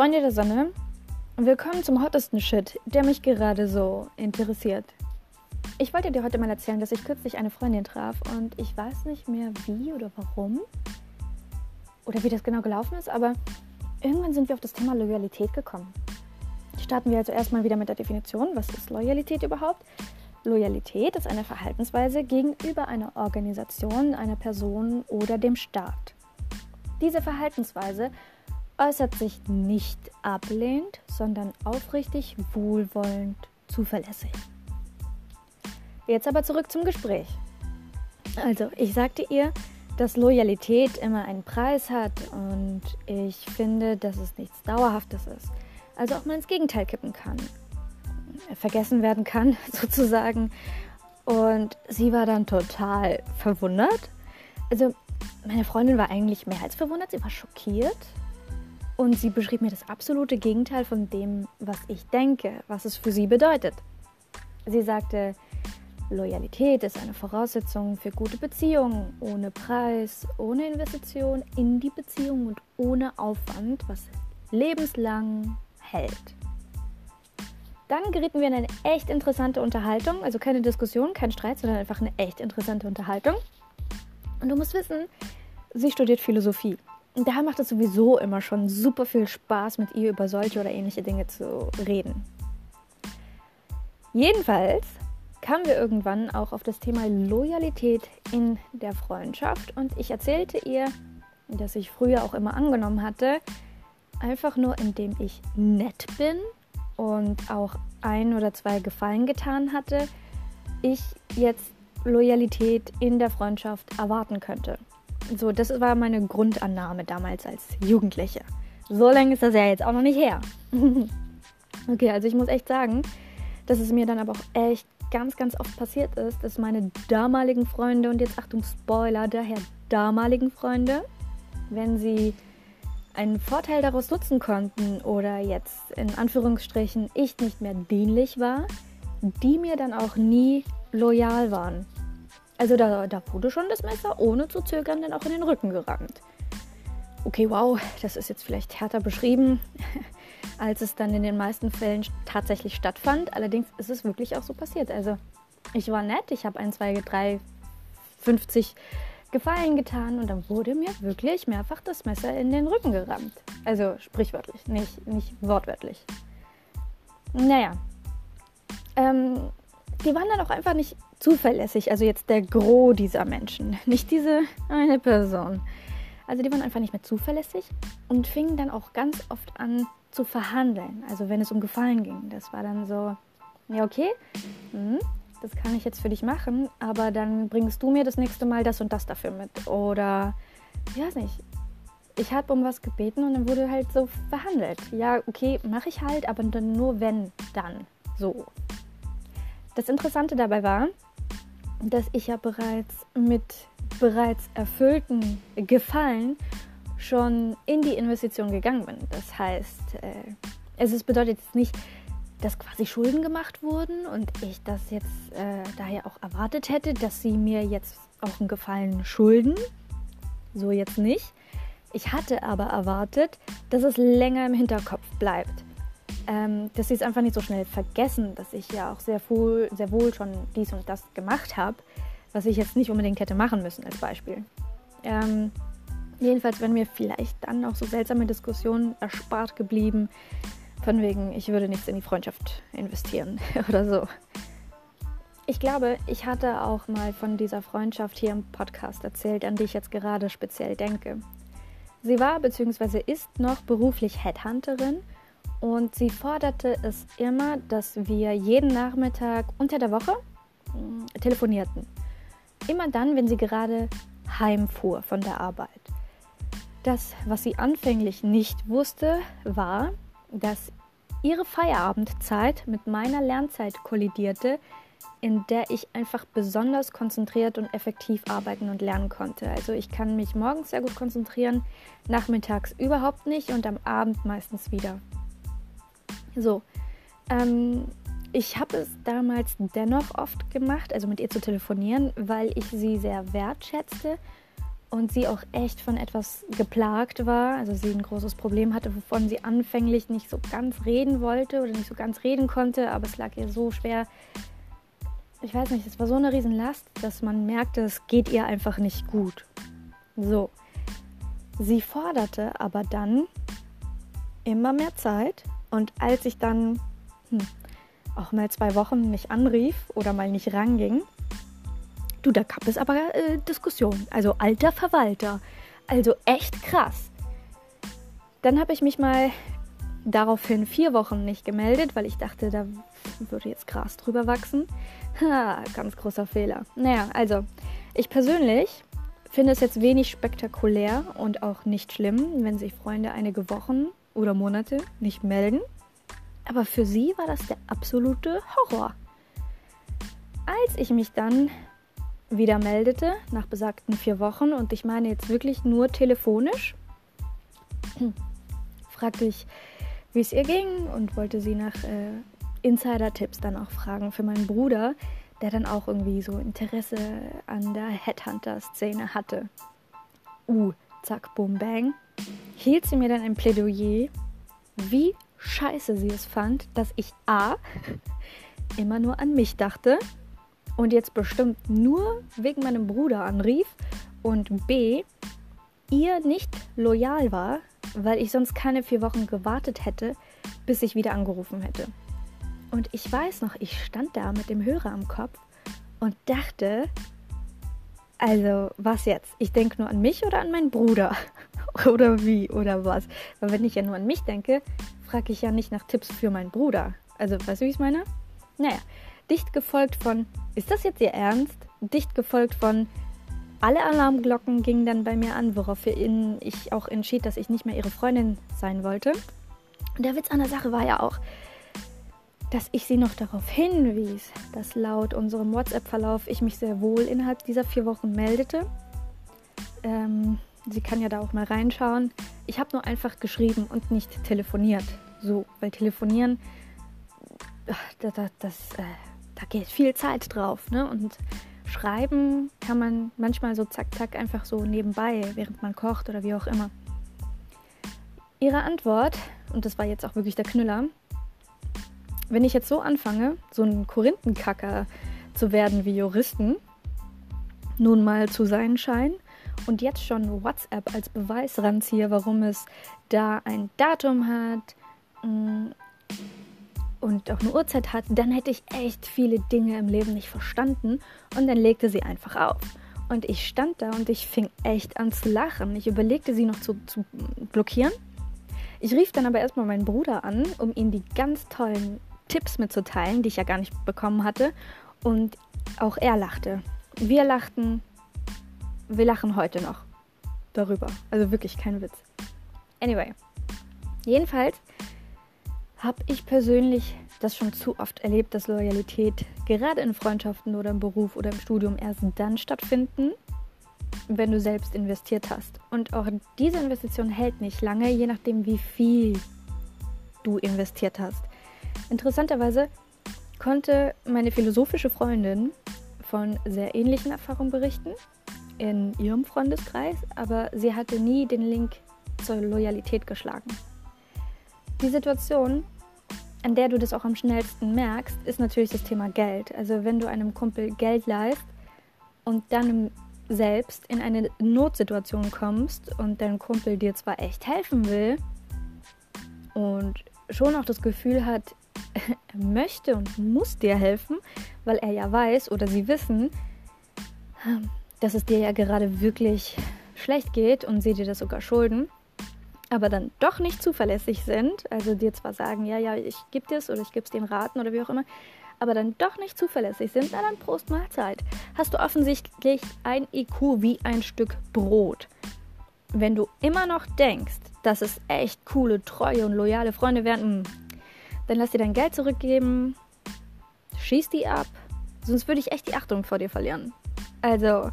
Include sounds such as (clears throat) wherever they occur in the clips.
Freunde der Sonne, willkommen zum hottesten Shit, der mich gerade so interessiert. Ich wollte dir heute mal erzählen, dass ich kürzlich eine Freundin traf und ich weiß nicht mehr wie oder warum oder wie das genau gelaufen ist, aber irgendwann sind wir auf das Thema Loyalität gekommen. Starten wir also erstmal wieder mit der Definition. Was ist Loyalität überhaupt? Loyalität ist eine Verhaltensweise gegenüber einer Organisation, einer Person oder dem Staat. Diese Verhaltensweise äußert sich nicht ablehnend, sondern aufrichtig, wohlwollend, zuverlässig. Jetzt aber zurück zum Gespräch. Also, ich sagte ihr, dass Loyalität immer einen Preis hat und ich finde, dass es nichts Dauerhaftes ist. Also auch mal ins Gegenteil kippen kann. Vergessen werden kann, (laughs) sozusagen. Und sie war dann total verwundert. Also, meine Freundin war eigentlich mehr als verwundert, sie war schockiert und sie beschrieb mir das absolute Gegenteil von dem, was ich denke, was es für sie bedeutet. Sie sagte, Loyalität ist eine Voraussetzung für gute Beziehungen, ohne Preis, ohne Investition in die Beziehung und ohne Aufwand, was lebenslang hält. Dann gerieten wir in eine echt interessante Unterhaltung, also keine Diskussion, kein Streit, sondern einfach eine echt interessante Unterhaltung. Und du musst wissen, sie studiert Philosophie. Daher macht es sowieso immer schon super viel Spaß, mit ihr über solche oder ähnliche Dinge zu reden. Jedenfalls kamen wir irgendwann auch auf das Thema Loyalität in der Freundschaft und ich erzählte ihr, dass ich früher auch immer angenommen hatte, einfach nur indem ich nett bin und auch ein oder zwei Gefallen getan hatte, ich jetzt Loyalität in der Freundschaft erwarten könnte. So, das war meine Grundannahme damals als Jugendliche. So lange ist das ja jetzt auch noch nicht her. (laughs) okay, also ich muss echt sagen, dass es mir dann aber auch echt ganz, ganz oft passiert ist, dass meine damaligen Freunde, und jetzt Achtung, Spoiler, daher damaligen Freunde, wenn sie einen Vorteil daraus nutzen konnten oder jetzt in Anführungsstrichen ich nicht mehr dienlich war, die mir dann auch nie loyal waren. Also da, da wurde schon das Messer ohne zu zögern dann auch in den Rücken gerammt. Okay, wow, das ist jetzt vielleicht härter beschrieben, (laughs) als es dann in den meisten Fällen tatsächlich stattfand. Allerdings ist es wirklich auch so passiert. Also ich war nett, ich habe ein, zwei, drei, 50 Gefallen getan und dann wurde mir wirklich mehrfach das Messer in den Rücken gerammt. Also sprichwörtlich, nicht, nicht wortwörtlich. Naja, ähm, die waren dann auch einfach nicht zuverlässig. Also jetzt der Gros dieser Menschen, nicht diese eine Person. Also die waren einfach nicht mehr zuverlässig und fingen dann auch ganz oft an zu verhandeln. Also wenn es um Gefallen ging. Das war dann so, ja okay, hm, das kann ich jetzt für dich machen, aber dann bringst du mir das nächste Mal das und das dafür mit. Oder, ich weiß nicht, ich habe um was gebeten und dann wurde halt so verhandelt. Ja, okay, mache ich halt, aber dann nur wenn, dann. So. Das Interessante dabei war, dass ich ja bereits mit bereits erfüllten Gefallen schon in die Investition gegangen bin. Das heißt, äh, es ist, bedeutet jetzt nicht, dass quasi Schulden gemacht wurden und ich das jetzt äh, daher auch erwartet hätte, dass sie mir jetzt auch einen Gefallen schulden. So jetzt nicht. Ich hatte aber erwartet, dass es länger im Hinterkopf bleibt ähm, dass sie es einfach nicht so schnell vergessen, dass ich ja auch sehr wohl, sehr wohl schon dies und das gemacht habe, was ich jetzt nicht unbedingt hätte machen müssen als Beispiel. Ähm, jedenfalls wären mir vielleicht dann auch so seltsame Diskussionen erspart geblieben, von wegen, ich würde nichts in die Freundschaft investieren (laughs) oder so. Ich glaube, ich hatte auch mal von dieser Freundschaft hier im Podcast erzählt, an die ich jetzt gerade speziell denke. Sie war bzw. ist noch beruflich Headhunterin und sie forderte es immer, dass wir jeden Nachmittag unter der Woche äh, telefonierten. Immer dann, wenn sie gerade heimfuhr von der Arbeit. Das, was sie anfänglich nicht wusste, war, dass ihre Feierabendzeit mit meiner Lernzeit kollidierte, in der ich einfach besonders konzentriert und effektiv arbeiten und lernen konnte. Also ich kann mich morgens sehr gut konzentrieren, nachmittags überhaupt nicht und am Abend meistens wieder. So, ähm, ich habe es damals dennoch oft gemacht, also mit ihr zu telefonieren, weil ich sie sehr wertschätzte und sie auch echt von etwas geplagt war, also sie ein großes Problem hatte, wovon sie anfänglich nicht so ganz reden wollte oder nicht so ganz reden konnte, aber es lag ihr so schwer. Ich weiß nicht, es war so eine Riesenlast, dass man merkte, es geht ihr einfach nicht gut. So. Sie forderte aber dann immer mehr Zeit und als ich dann hm, auch mal zwei Wochen nicht anrief oder mal nicht ranging, Du, da gab es aber äh, Diskussionen. Also alter Verwalter. Also echt krass. Dann habe ich mich mal daraufhin vier Wochen nicht gemeldet, weil ich dachte, da würde jetzt Gras drüber wachsen. Ha, ganz großer Fehler. Naja, also ich persönlich finde es jetzt wenig spektakulär und auch nicht schlimm, wenn sich Freunde einige Wochen oder Monate nicht melden. Aber für sie war das der absolute Horror. Als ich mich dann wieder meldete, nach besagten vier Wochen, und ich meine jetzt wirklich nur telefonisch, (clears throat) fragte ich, wie es ihr ging und wollte sie nach äh, Insider-Tipps dann auch fragen für meinen Bruder, der dann auch irgendwie so Interesse an der Headhunter-Szene hatte. Uh, zack, boom, bang. Hielt sie mir dann ein Plädoyer, wie scheiße sie es fand, dass ich A. (laughs) immer nur an mich dachte und jetzt bestimmt nur wegen meinem Bruder anrief und B, ihr nicht loyal war, weil ich sonst keine vier Wochen gewartet hätte, bis ich wieder angerufen hätte. Und ich weiß noch, ich stand da mit dem Hörer am Kopf und dachte, also was jetzt? Ich denke nur an mich oder an meinen Bruder? (laughs) oder wie oder was? Weil wenn ich ja nur an mich denke, frage ich ja nicht nach Tipps für meinen Bruder. Also weißt du, wie ich es meine? Naja, Dicht gefolgt von, ist das jetzt Ihr Ernst? Dicht gefolgt von, alle Alarmglocken gingen dann bei mir an, woraufhin ich auch entschied, dass ich nicht mehr ihre Freundin sein wollte. Und der Witz an der Sache war ja auch, dass ich sie noch darauf hinwies, dass laut unserem WhatsApp-Verlauf ich mich sehr wohl innerhalb dieser vier Wochen meldete. Ähm, sie kann ja da auch mal reinschauen. Ich habe nur einfach geschrieben und nicht telefoniert. So, weil telefonieren, das, das, das äh, da geht viel Zeit drauf. Ne? Und schreiben kann man manchmal so zack, zack einfach so nebenbei, während man kocht oder wie auch immer. Ihre Antwort, und das war jetzt auch wirklich der Knüller, wenn ich jetzt so anfange, so ein Korinthenkacker zu werden wie Juristen, nun mal zu sein scheint, und jetzt schon WhatsApp als Beweis ranziehe, warum es da ein Datum hat, mm, und auch eine Uhrzeit hat, dann hätte ich echt viele Dinge im Leben nicht verstanden und dann legte sie einfach auf. Und ich stand da und ich fing echt an zu lachen. Ich überlegte sie noch zu, zu blockieren. Ich rief dann aber erstmal meinen Bruder an, um ihm die ganz tollen Tipps mitzuteilen, die ich ja gar nicht bekommen hatte. Und auch er lachte. Wir lachten. Wir lachen heute noch darüber. Also wirklich kein Witz. Anyway. Jedenfalls habe ich persönlich das schon zu oft erlebt, dass Loyalität gerade in Freundschaften oder im Beruf oder im Studium erst dann stattfinden, wenn du selbst investiert hast. Und auch diese Investition hält nicht lange, je nachdem, wie viel du investiert hast. Interessanterweise konnte meine philosophische Freundin von sehr ähnlichen Erfahrungen berichten in ihrem Freundeskreis, aber sie hatte nie den Link zur Loyalität geschlagen. Die Situation, an der du das auch am schnellsten merkst, ist natürlich das Thema Geld. Also wenn du einem Kumpel Geld leist und dann selbst in eine Notsituation kommst und dein Kumpel dir zwar echt helfen will und schon auch das Gefühl hat, (laughs) er möchte und muss dir helfen, weil er ja weiß oder sie wissen, dass es dir ja gerade wirklich schlecht geht und sie dir das sogar schulden aber dann doch nicht zuverlässig sind, also dir zwar sagen, ja, ja, ich gebe dir es oder ich gebe es dem raten oder wie auch immer, aber dann doch nicht zuverlässig sind, na dann Prost Mahlzeit. Hast du offensichtlich ein IQ wie ein Stück Brot. Wenn du immer noch denkst, dass es echt coole, treue und loyale Freunde werden, hm, dann lass dir dein Geld zurückgeben, schieß die ab, sonst würde ich echt die Achtung vor dir verlieren. Also,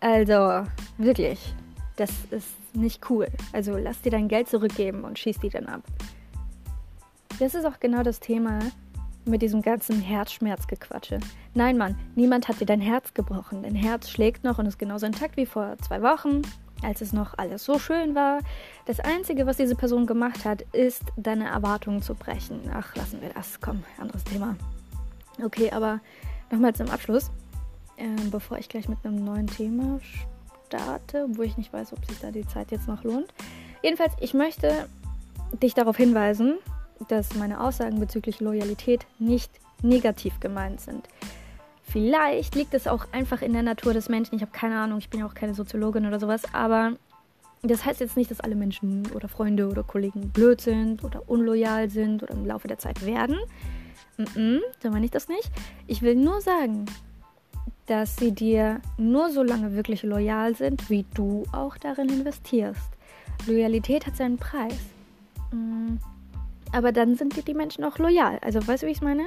also, wirklich, das ist nicht cool. Also lass dir dein Geld zurückgeben und schieß die dann ab. Das ist auch genau das Thema, mit diesem ganzen Herzschmerzgequatsche. Nein, Mann, niemand hat dir dein Herz gebrochen. Dein Herz schlägt noch und ist genauso intakt wie vor zwei Wochen, als es noch alles so schön war. Das Einzige, was diese Person gemacht hat, ist, deine Erwartungen zu brechen. Ach, lassen wir das. Komm, anderes Thema. Okay, aber nochmal zum Abschluss, äh, bevor ich gleich mit einem neuen Thema starte, wo ich nicht weiß, ob sich da die Zeit jetzt noch lohnt. Jedenfalls, ich möchte dich darauf hinweisen, dass meine Aussagen bezüglich Loyalität nicht negativ gemeint sind. Vielleicht liegt es auch einfach in der Natur des Menschen. Ich habe keine Ahnung, ich bin ja auch keine Soziologin oder sowas, aber das heißt jetzt nicht, dass alle Menschen oder Freunde oder Kollegen blöd sind oder unloyal sind oder im Laufe der Zeit werden. Mm -mm, so meine ich das nicht. Ich will nur sagen, dass sie dir nur so lange wirklich loyal sind, wie du auch darin investierst. Loyalität hat seinen Preis. Mm, aber dann sind dir die Menschen auch loyal. Also weißt du, wie ich es meine?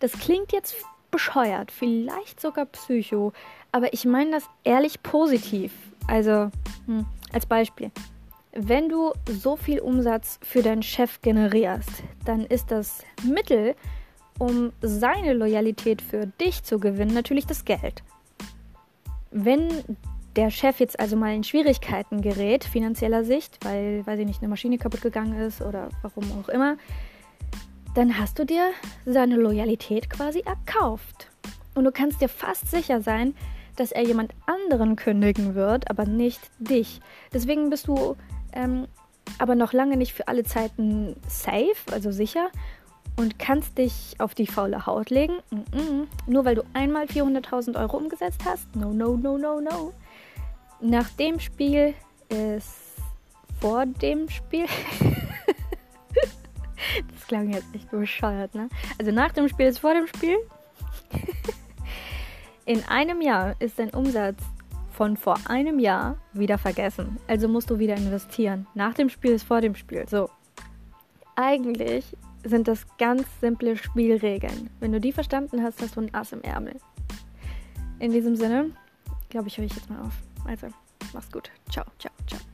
Das klingt jetzt bescheuert, vielleicht sogar psycho, aber ich meine das ehrlich positiv. Also hm, als Beispiel. Wenn du so viel Umsatz für deinen Chef generierst, dann ist das Mittel, um seine Loyalität für dich zu gewinnen, natürlich das Geld. Wenn der Chef jetzt also mal in Schwierigkeiten gerät, finanzieller Sicht, weil, weiß ich nicht, eine Maschine kaputt gegangen ist oder warum auch immer, dann hast du dir seine Loyalität quasi erkauft. Und du kannst dir fast sicher sein, dass er jemand anderen kündigen wird, aber nicht dich. Deswegen bist du ähm, aber noch lange nicht für alle Zeiten safe, also sicher, und kannst dich auf die faule Haut legen. Mm -mm. Nur weil du einmal 400.000 Euro umgesetzt hast. No, no, no, no, no. Nach dem Spiel ist vor dem Spiel. Das klang jetzt echt bescheuert, ne? Also nach dem Spiel ist vor dem Spiel. In einem Jahr ist dein Umsatz von vor einem Jahr wieder vergessen. Also musst du wieder investieren. Nach dem Spiel ist vor dem Spiel. So. Eigentlich sind das ganz simple Spielregeln. Wenn du die verstanden hast, hast du ein Ass im Ärmel. In diesem Sinne, glaube ich, höre ich jetzt mal auf. Also, mach's gut. Ciao, ciao, ciao.